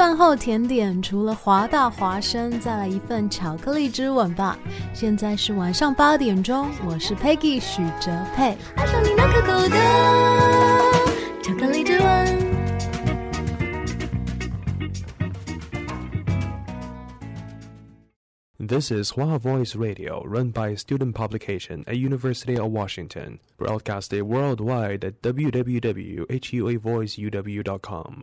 饭后甜点除了华大华生，再来一份巧克力之吻吧。现在是晚上八点钟，我是 Peggy 许哲佩。爱上你那可口的巧克力之吻。This is Hua Voice Radio, run by a student publication at University of Washington, broadcasted worldwide at www.huavoiceuw.com.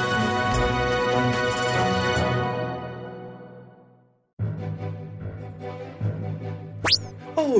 哦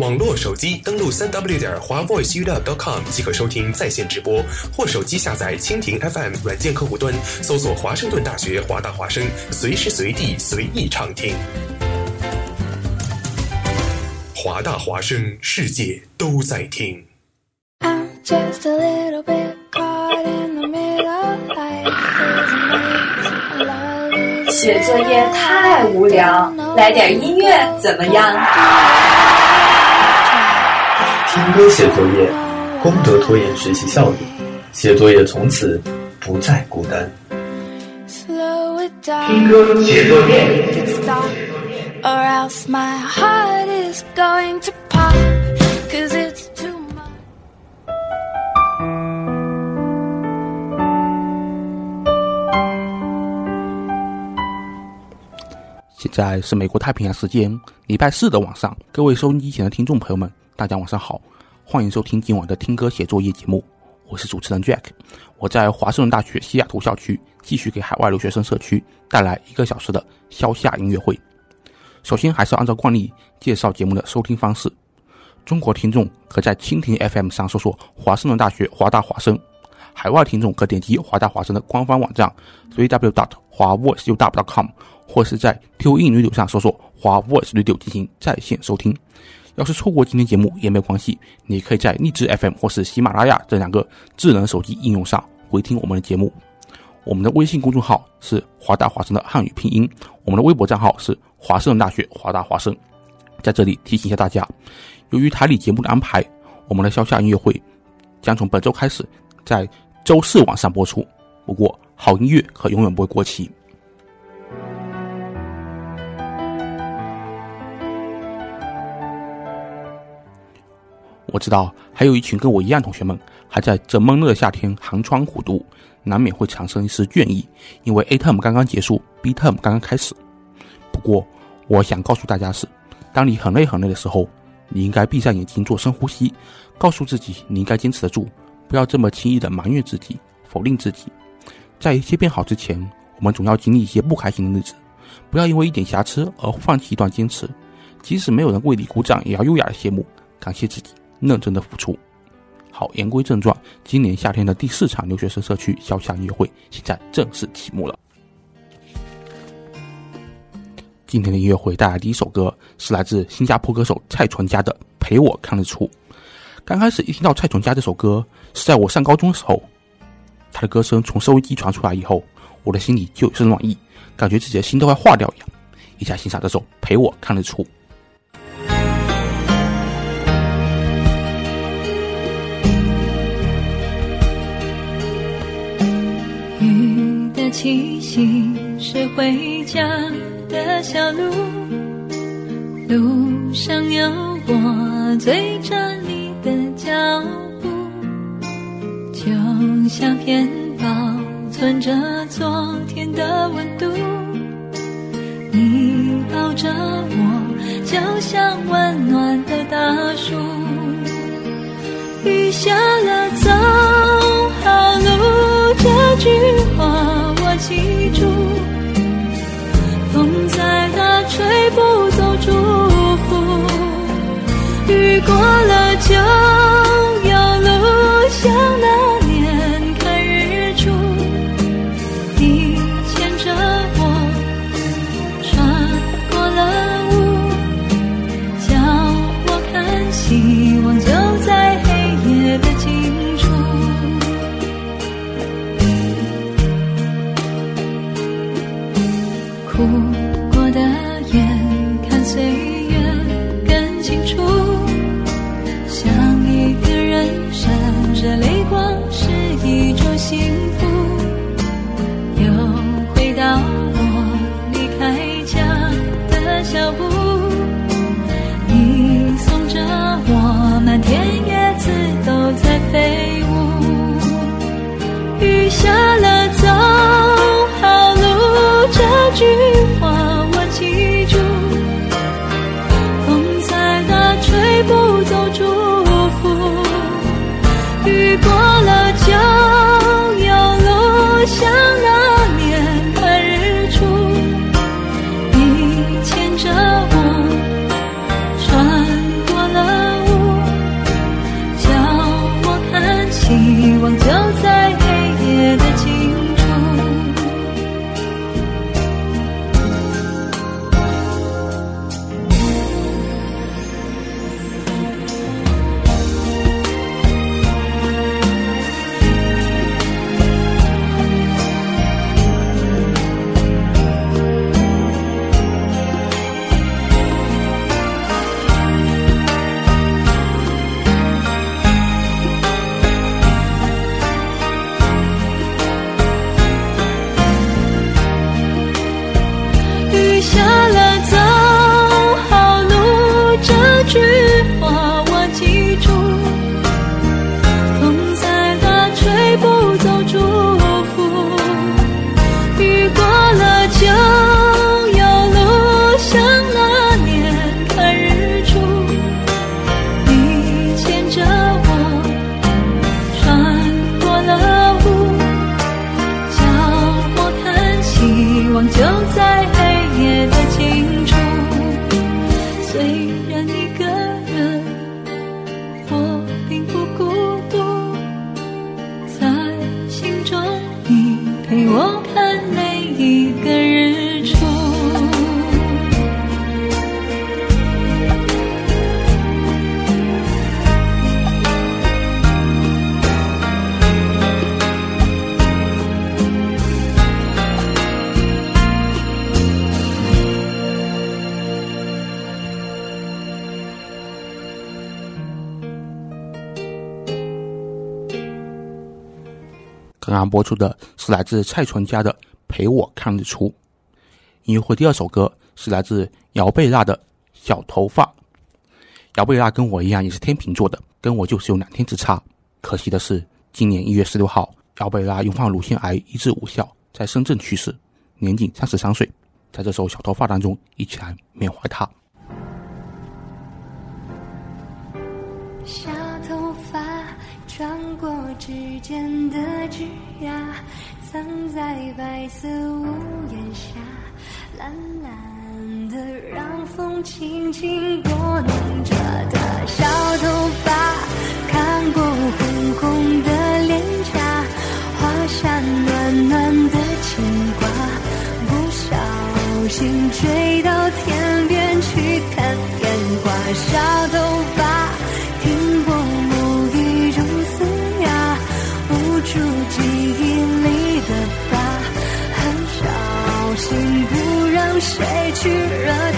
网络手机登录三 w 点华 voiceup.com 即可收听在线直播，或手机下载蜻蜓 FM 软件客户端，搜索华盛顿大学华大华声，随时随地随意畅听。华大华声，世界都在听。写作业太无聊，来点音乐怎么样？听歌写作业，功德拖延学习效率，写作业从此不再孤单。听歌写作业。现在是美国太平洋时间礼拜四的晚上，各位收音机前的听众朋友们。大家晚上好，欢迎收听今晚的听歌写作业节目，我是主持人 Jack，我在华盛顿大学西雅图校区继续给海外留学生社区带来一个小时的消夏音乐会。首先还是按照惯例介绍节目的收听方式，中国听众可在蜻蜓 FM 上搜索华盛顿大学华大华声，海外听众可点击华大华声的官方网站 www. 华 voiceuw.com，或是在 TuneIn Radio 上搜索华 Voice Radio 进行在线收听。要是错过今天节目也没有关系，你可以在荔枝 FM 或是喜马拉雅这两个智能手机应用上回听我们的节目。我们的微信公众号是华大华生的汉语拼音，我们的微博账号是华盛顿大学华大华生。在这里提醒一下大家，由于台里节目的安排，我们的消夏音乐会将从本周开始在周四晚上播出。不过，好音乐可永远不会过期。我知道还有一群跟我一样同学们还在这闷热的夏天寒窗苦读，难免会产生一丝倦意，因为 A term 刚刚结束，B term 刚刚开始。不过，我想告诉大家是，当你很累很累的时候，你应该闭上眼睛做深呼吸，告诉自己你应该坚持得住，不要这么轻易的埋怨自己、否定自己。在一切变好之前，我们总要经历一些不开心的日子，不要因为一点瑕疵而放弃一段坚持，即使没有人为你鼓掌，也要优雅的谢幕，感谢自己认真的付出。好，言归正传，今年夏天的第四场留学生社区小夏音乐会现在正式启幕了。今天的音乐会带来第一首歌是来自新加坡歌手蔡淳佳的《陪我看日出》。刚开始一听到蔡淳佳这首歌，是在我上高中的时候，他的歌声从收音机传出来以后，我的心里就有些暖意，感觉自己的心都快化掉一样。一下欣赏这首《陪我看日出》。气息是回家的小路，路上有我追着你的脚步，就像片保存着昨天的温度。你抱着我，就像温暖的大树。雨下了，走好路，这句吹不刚刚播出的是来自蔡淳佳的《陪我看日出》。音乐会第二首歌是来自姚贝娜的《小头发》。姚贝娜跟我一样也是天秤座的，跟我就是有两天之差。可惜的是，今年一月十六号，姚贝娜因患乳腺癌医治无效，在深圳去世，年仅三十三岁。在这首《小头发》当中，一起来缅怀她。时间的枝桠，藏在白色屋檐下，懒懒的，让风轻轻拨弄着她小头发，看过红红的脸颊，画下暖暖的牵挂，不小心追到天边去看烟花，小头发谁去惹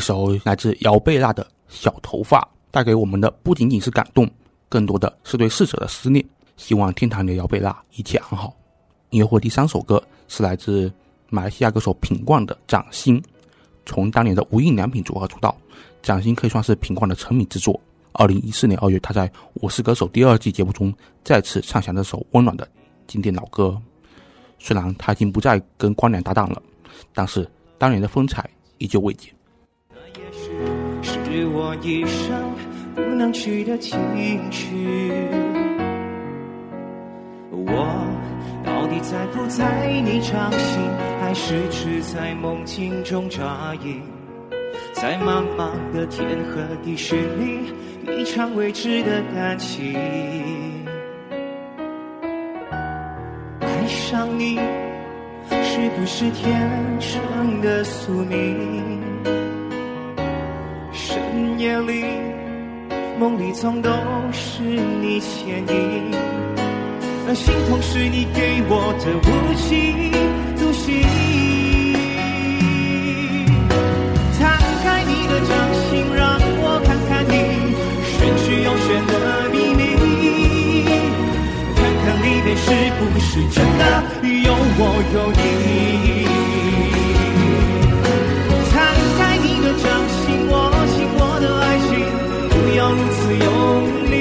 首来自姚贝娜的《小头发》，带给我们的不仅仅是感动，更多的是对逝者的思念。希望天堂里的姚贝娜一切安好。音乐会第三首歌是来自马来西亚歌手品冠的《掌心》，从当年的无印良品组合出道，《掌心》可以算是品冠的成名之作。二零一四年二月，他在《我是歌手》第二季节目中再次唱响这首温暖的经典老歌。虽然他已经不再跟光良搭档了，但是当年的风采依旧未减。是我一生不能去的情绪。我到底在不在你掌心，还是只在梦境中扎营？在茫茫的天和地寻觅一场未知的感情。爱上你是不是天生的宿命？里，梦里总都是你倩影，而心痛是你给我的无情独行。摊开你的掌心，让我看看你玄虚又玄的秘密，看看里面是不是真的有我有你。如此用力，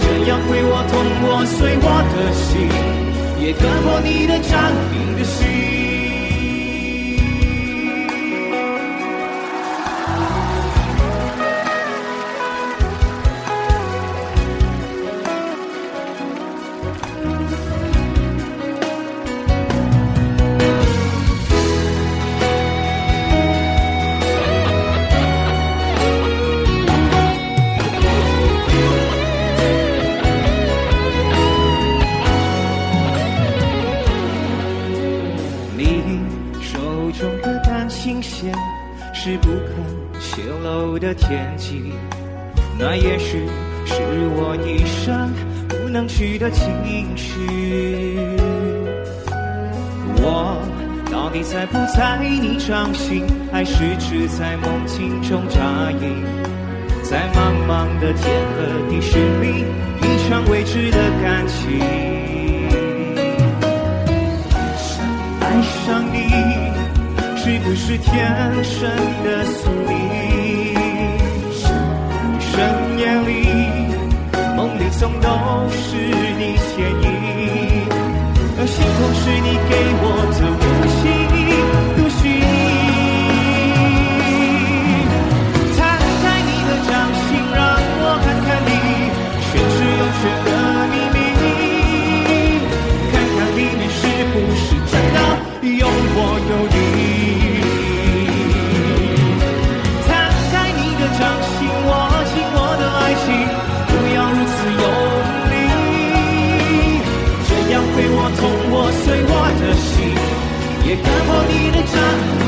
这样会我痛我碎我的心，也割破你的掌你的心。的天际，那也许是我一生不能去的情绪。我到底在不在你掌心，还是只在梦境中扎营？在茫茫的天和地，是你一场未知的感情。爱上你，是不是天生的宿命？都是打破你的假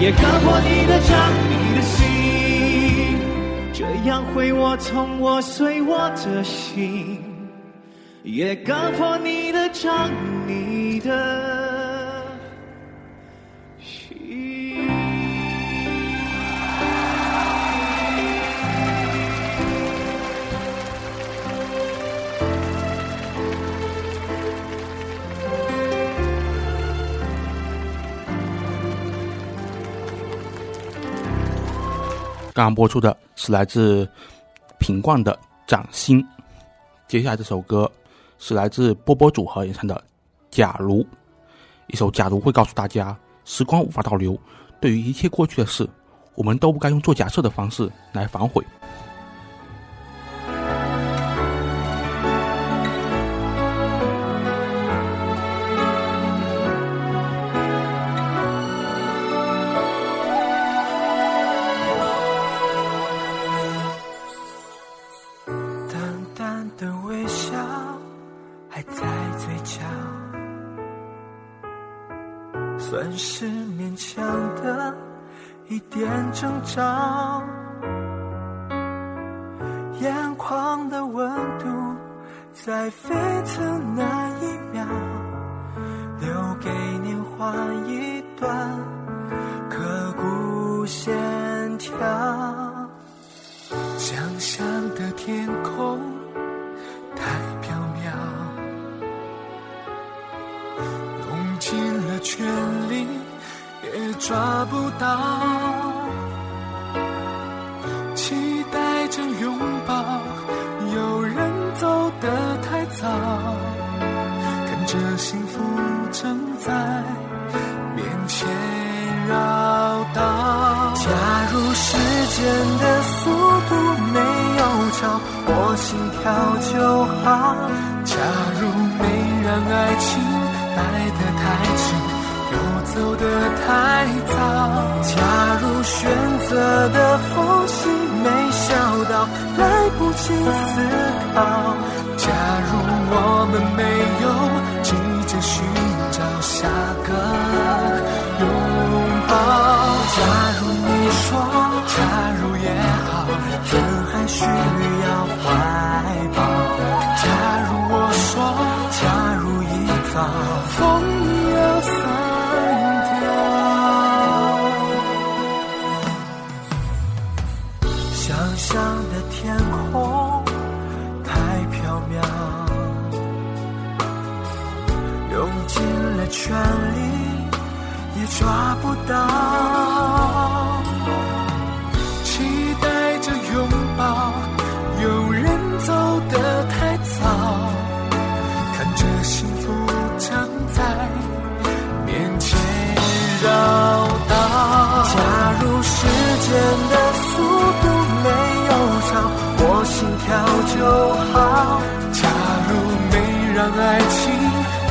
也割破你的掌你的心。这样会我痛我碎我的心，也割破你的掌你的刚播出的是来自品冠的《掌心》，接下来这首歌是来自波波组合演唱的《假如》，一首《假如》会告诉大家，时光无法倒流，对于一切过去的事，我们都不该用做假设的方式来反悔。如一早风要散掉，想象的天空太缥缈，用尽了全力。也抓不到，跳就好。假如没让爱情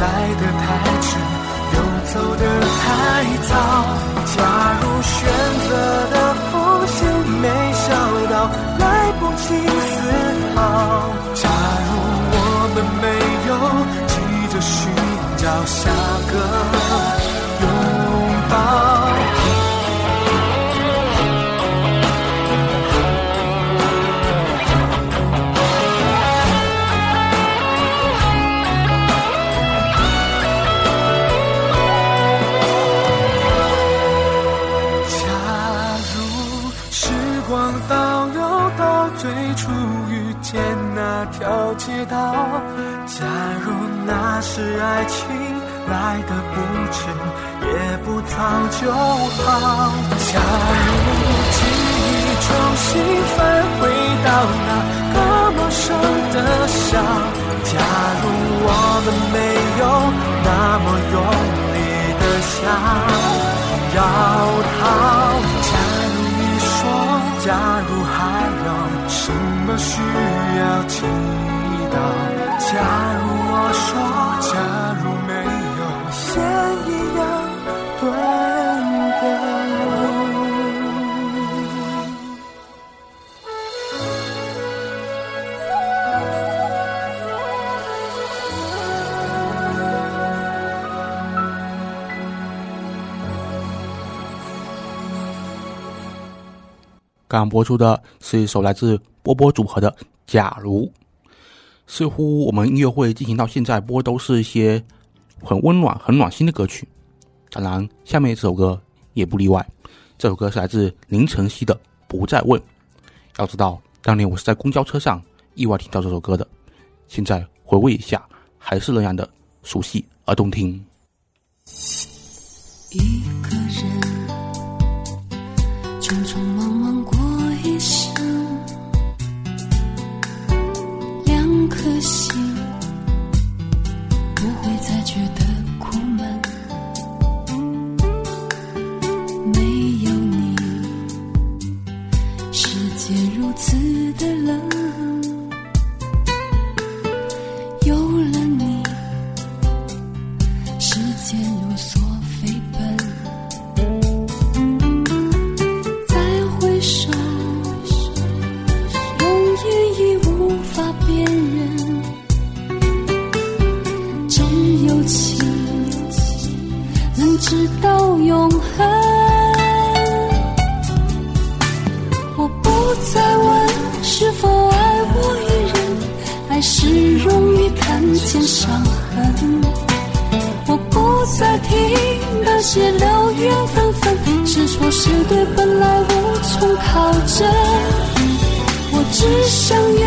来得太迟。又走得太早，假如选择的缝隙没笑到，来不及思考。假如我们没有急着寻找下个是爱情来的不迟，也不早就好。假如记忆重新返回到那个陌生的笑，假如我们没有那么用力的想要逃，假如你说，假如还有什么需要祈祷？假如我说，假如没有线一样断掉。刚播出的是一首来自波波组合的《假如》。似乎我们音乐会进行到现在，播都是一些很温暖、很暖心的歌曲。当然，下面这首歌也不例外。这首歌是来自林晨曦的《不再问》。要知道，当年我是在公交车上意外听到这首歌的，现在回味一下，还是那样的熟悉而动听。一个人匆匆心。见伤痕。我不再听那些流言纷纷，是错是对本来无从考证。我只想原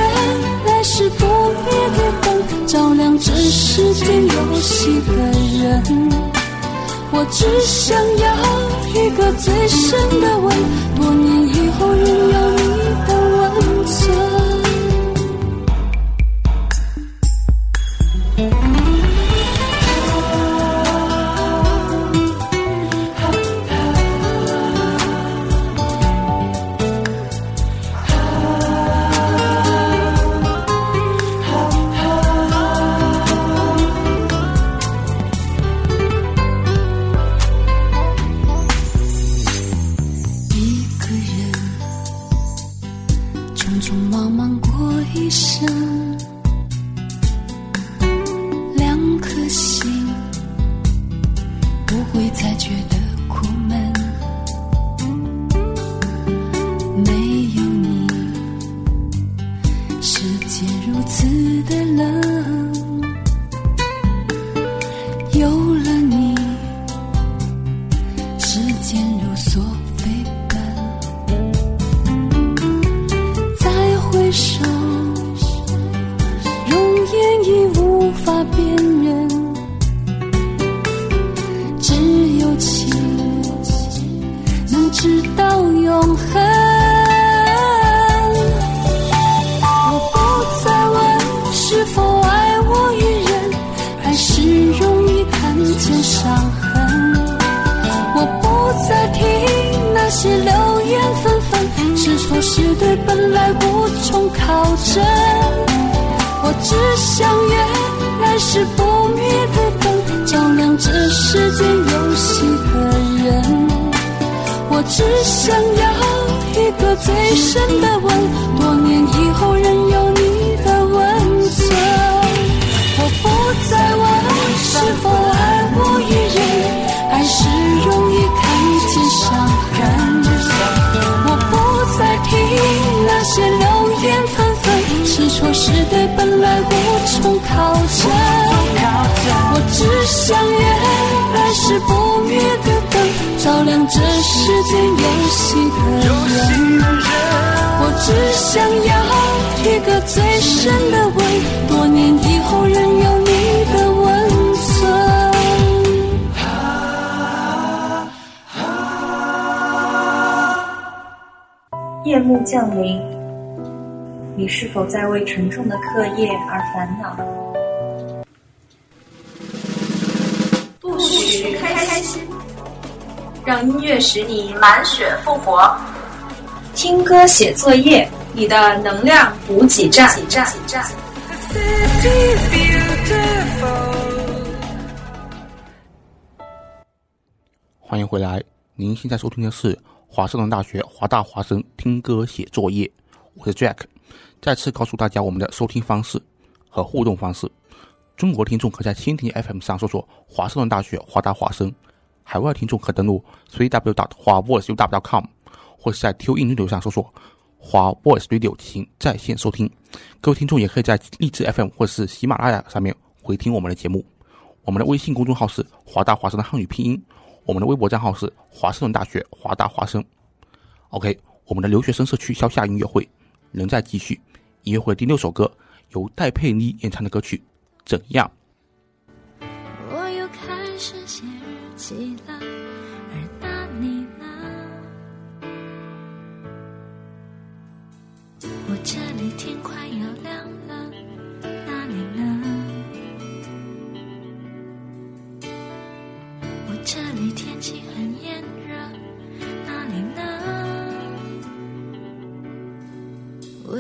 来是不灭的灯，照亮这世间游戏的人。我只想要一个最深的吻，多年以后仍有你纷，是错是对本来无从考证。我只想原来是不灭的灯，照亮这世间游戏的人。我只想要一个最深的吻，多是对本来无从考证。我只想原来是不灭的灯，照亮这世间游戏的人。我只想要一个最深的吻，多年以后仍有你的温存。夜幕降临，你是否在为沉重的课业而烦恼？不许开心，让音乐使你满血复活。听歌写作业，你的能量补给站。欢迎回来，您现在收听的是华盛顿大学华大华生听歌写作业，我是 Jack。再次告诉大家我们的收听方式和互动方式。中国听众可在蜻蜓 FM 上搜索华盛顿大学华大华生，海外听众可登录 3w dot 华 voice u com，或是在 Q 音流上搜索华 voice radio 进行在线收听。各位听众也可以在荔枝 FM 或是喜马拉雅上面回听我们的节目。我们的微信公众号是华大华生的汉语拼音，我们的微博账号是华盛顿大学华大华生。OK，我们的留学生社区消夏音乐会仍在继续。音乐会第六首歌由戴佩妮演唱的歌曲《怎样》。我又开始写日记了，而那你呢？我这里天快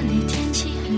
那里天气很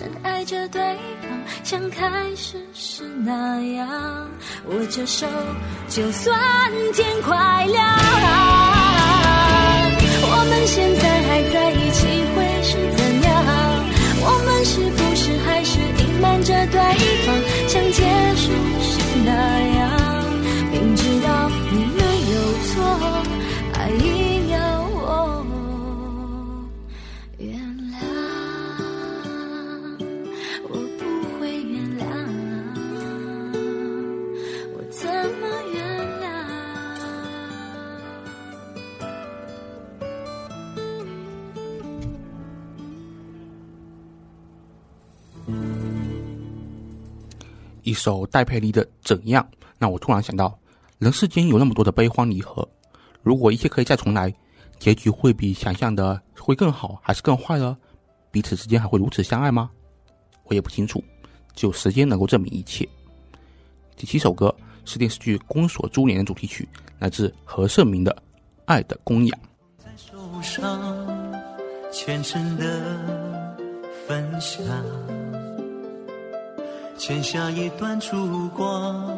深爱着对方，像开始时那样？握着手，就算天快亮。我们现在还在一起会一首戴佩妮的《怎样》，让我突然想到，人世间有那么多的悲欢离合，如果一切可以再重来，结局会比想象的会更好，还是更坏呢？彼此之间还会如此相爱吗？我也不清楚，只有时间能够证明一切。第七首歌是电视剧《宫锁珠帘》的主题曲，来自何晟铭的《爱的供养》。手上虔诚的分享，剪下一段烛光，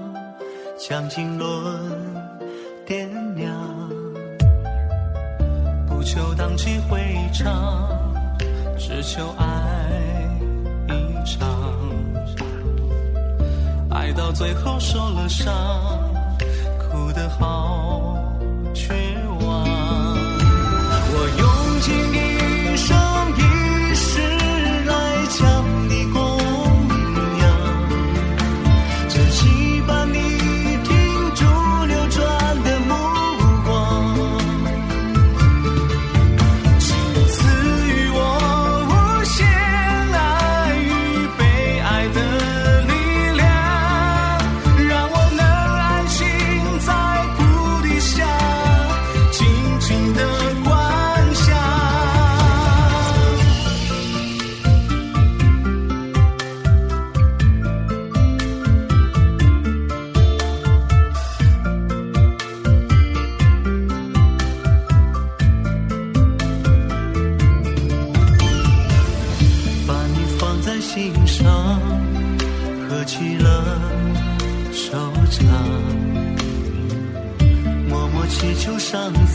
将经纶点亮，不求荡气回肠，只求爱一场。爱到最后受了伤，哭得好绝祈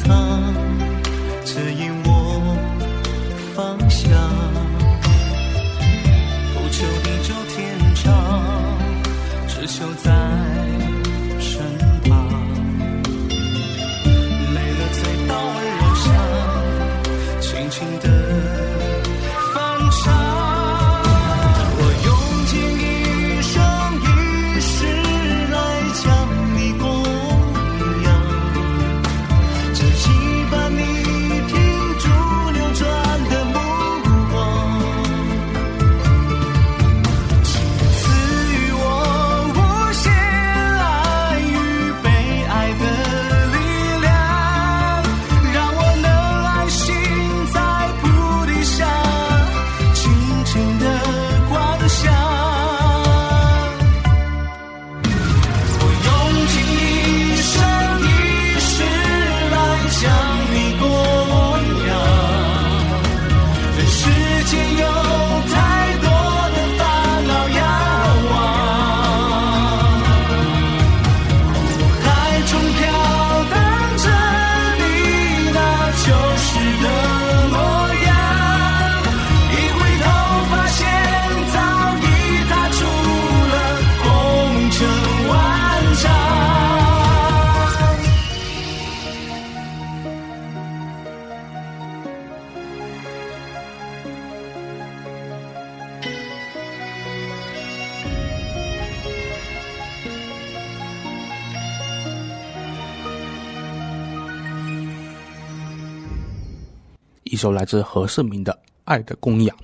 一首来自何晟铭的《爱的供养》。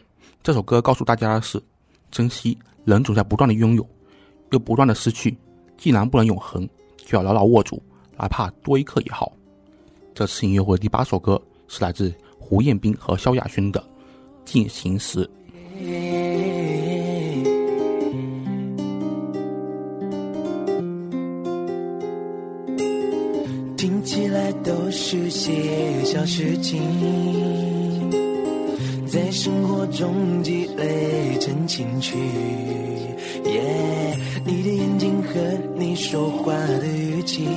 这首歌告诉大家的是：珍惜人总在不断的拥有，又不断的失去。既然不能永恒，就要牢牢握住，哪怕多一刻也好。这次音乐会第八首歌是来自胡彦斌和萧亚轩的《进行时》。是些小事情，在生活中积累成情趣。耶，你的眼睛和你说话的语气，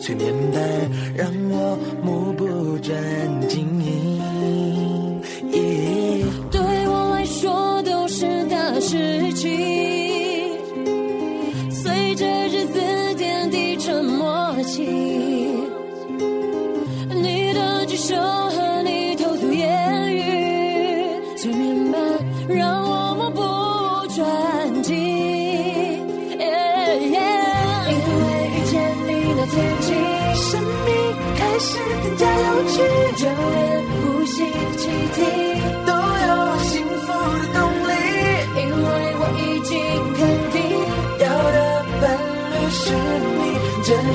催眠般让我目不转睛。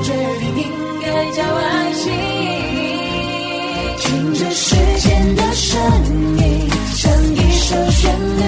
决定应该叫爱情。听着时间的声音，像一首旋律，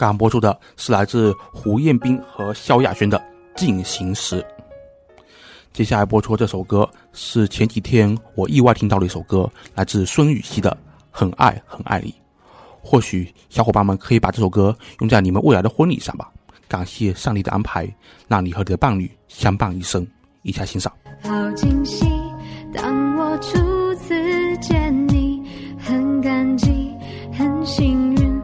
刚播出的是来自胡彦斌和萧亚轩的《进行时》。接下来播出这首歌是前几天我意外听到的一首歌，来自孙雨熙的《很爱很爱你》。或许小伙伴们可以把这首歌用在你们未来的婚礼上吧。感谢上帝的安排，让你和你的伴侣相伴一生。一下欣赏。好惊喜！当我初次见你，很感激，很幸运，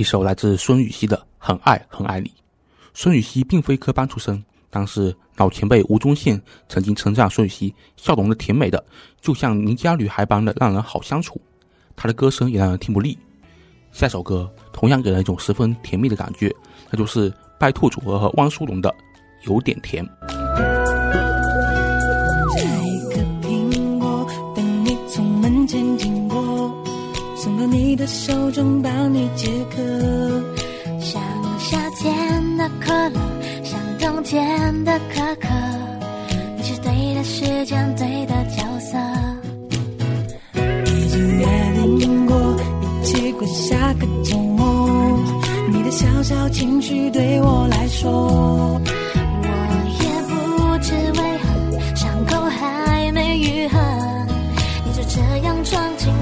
一首来自孙雨熙的《很爱很爱你》。孙雨熙并非科班出身，但是老前辈吴宗宪曾经称赞孙雨熙笑容的甜美的，就像邻家女孩般的让人好相处。她的歌声也让人听不腻。下首歌同样给人一种十分甜蜜的感觉，那就是拜兔组合和汪苏泷的《有点甜》。你的手中，帮你解渴。像夏天的可乐，像冬天的可可，你是对的时间，对的角色。已经约定过，一起过下个周末。你的小小情绪对我来说，我也不知为何，伤口还没愈合，你就这样闯进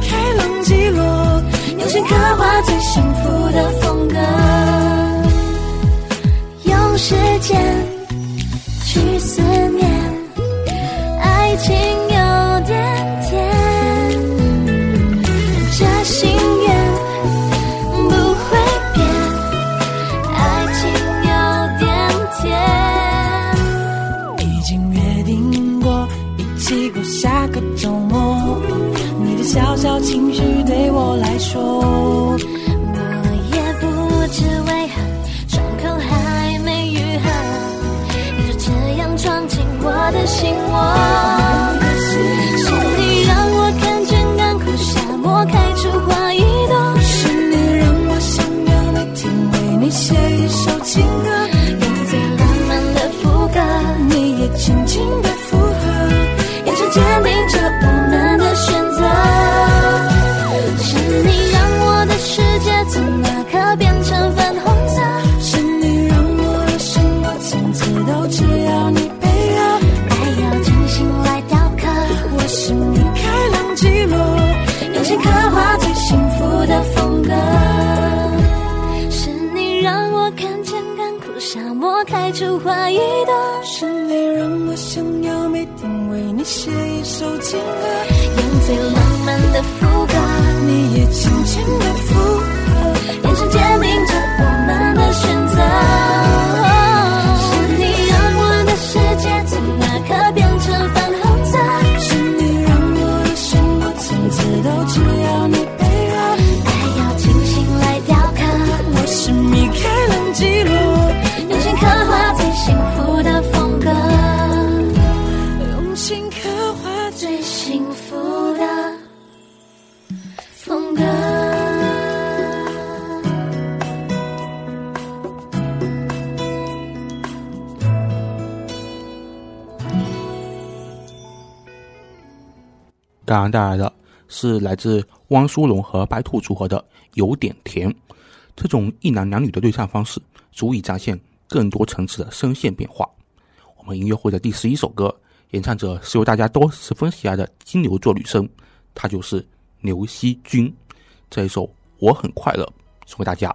开朗记录，用心刻画最幸福的风格，用时间去思写一首刚刚带来的是来自汪苏泷和白兔组合的《有点甜》，这种一男两女的对唱方式，足以展现更多层次的声线变化。我们音乐会的第十一首歌，演唱者是由大家都十分喜爱的金牛座女生，她就是刘惜君。这一首《我很快乐》送给大家。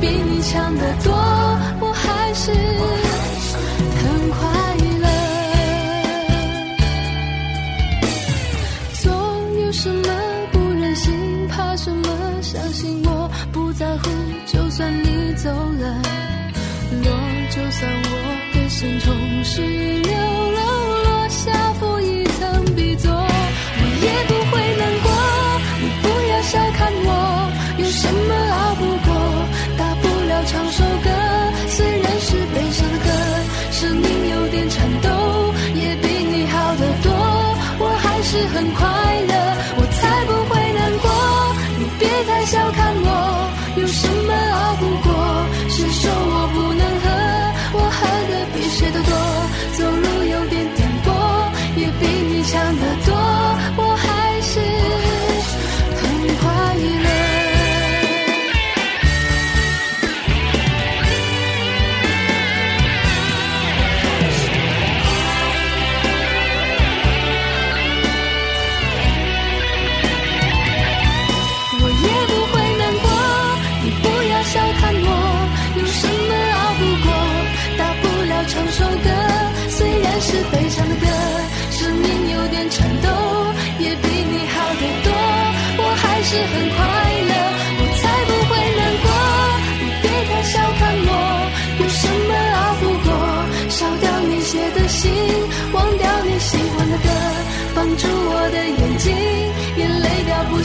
比你强得多。我还是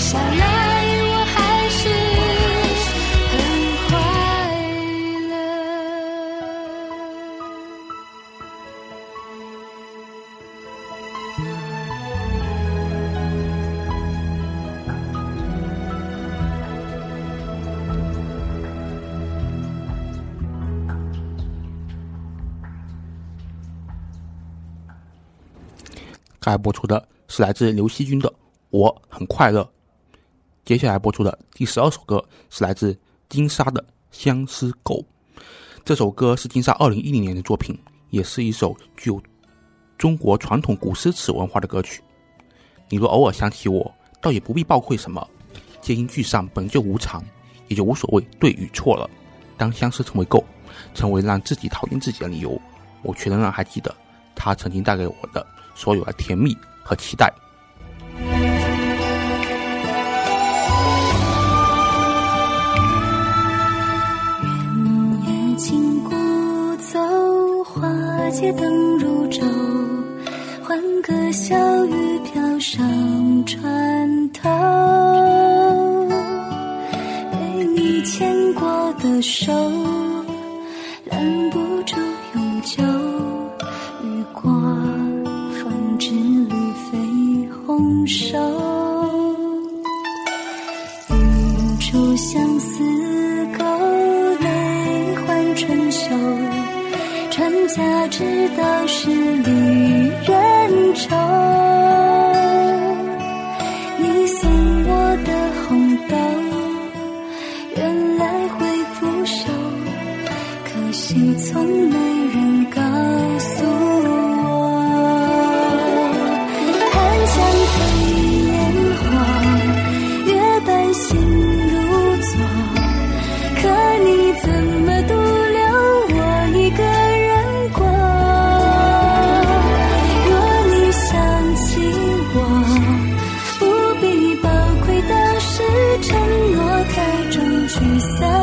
下来，我还是很快乐。该播出的是来自刘惜君的《我很快乐》，接下来播出的第十二首歌是来自金莎的《相思狗》。这首歌是金莎二零一零年的作品，也是一首具有中国传统古诗词文化的歌曲。你若偶尔想起我，倒也不必抱愧什么，皆因聚散本就无常，也就无所谓对与错了。当相思成为够，成为让自己讨厌自己的理由，我却仍然还记得它曾经带给我的所有的甜蜜和期待。街灯如昼，欢歌笑语飘上船头。被你牵过的手，拦不住永久。雨过风止绿肥红瘦。一株相家之道是离人愁。聚散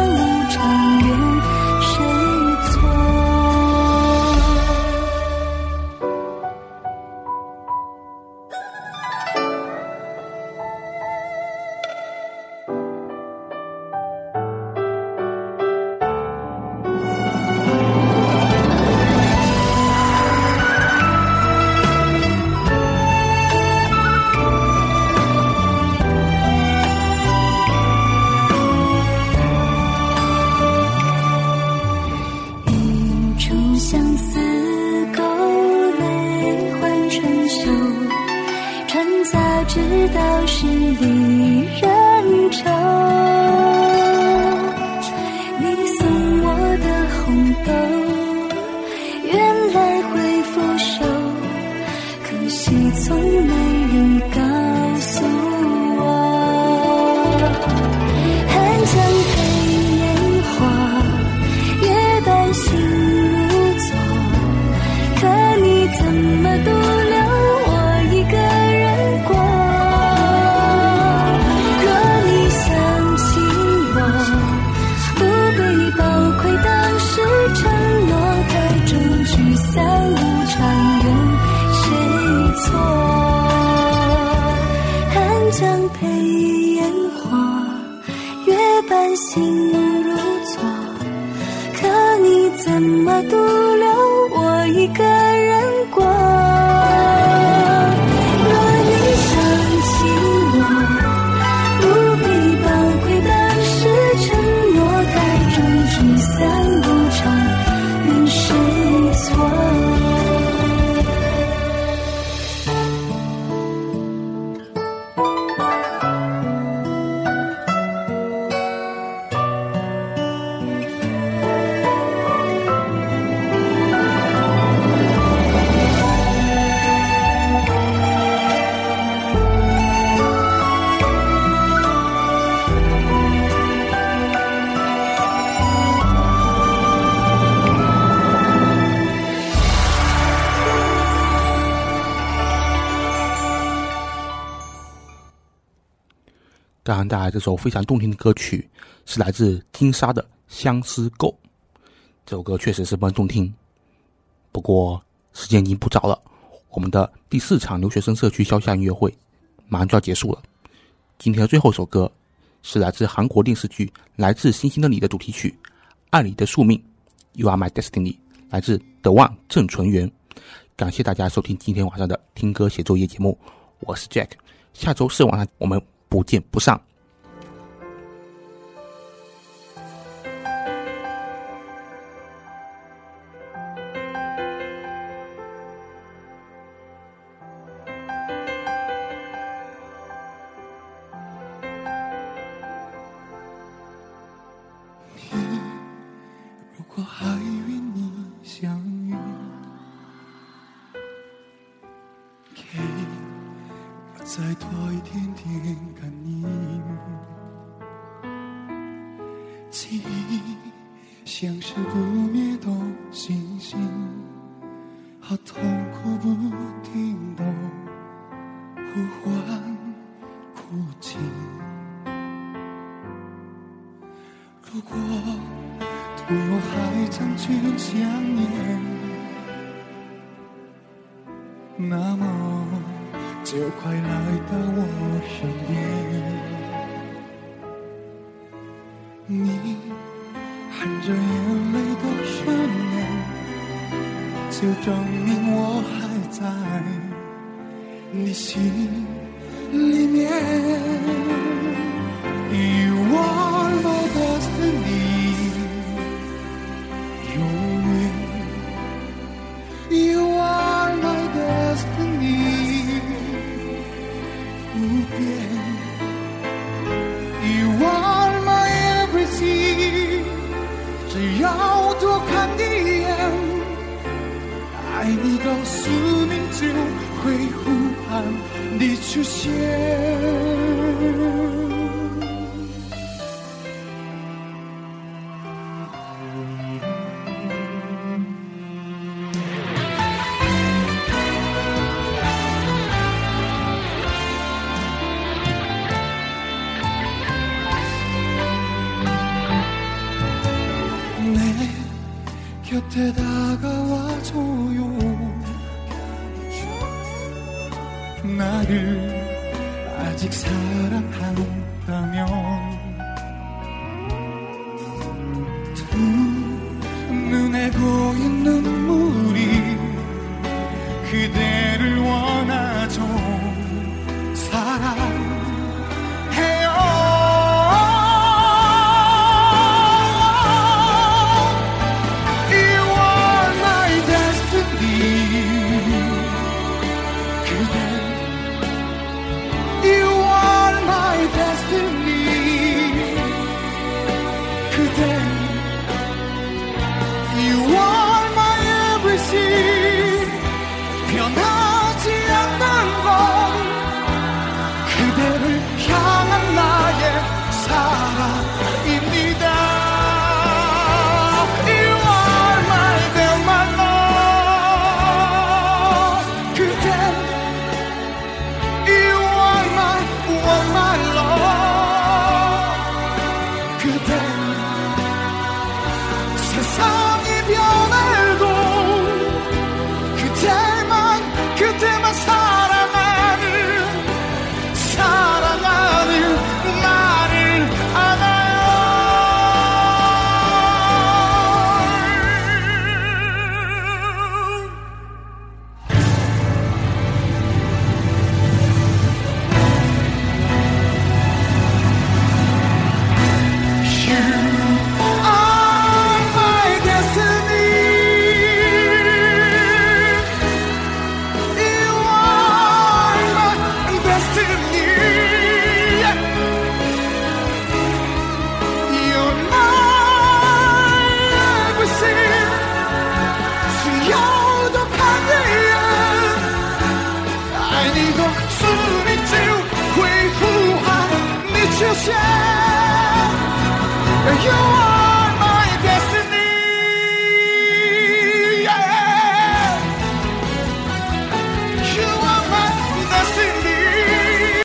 带来这首非常动听的歌曲，是来自金沙的《相思垢》。这首歌确实十分动听。不过时间已经不早了，我们的第四场留学生社区肖像音乐会马上就要结束了。今天的最后一首歌是来自韩国电视剧《来自星星的你》的主题曲《爱你的宿命》，You Are My Destiny，来自德万郑纯元。感谢大家收听今天晚上的听歌写作业节目，我是 Jack。下周四晚上我们不见不散。如果对我还长久想念，那么就快来到我身边。你含着眼泪的双眼，就证明我还在你心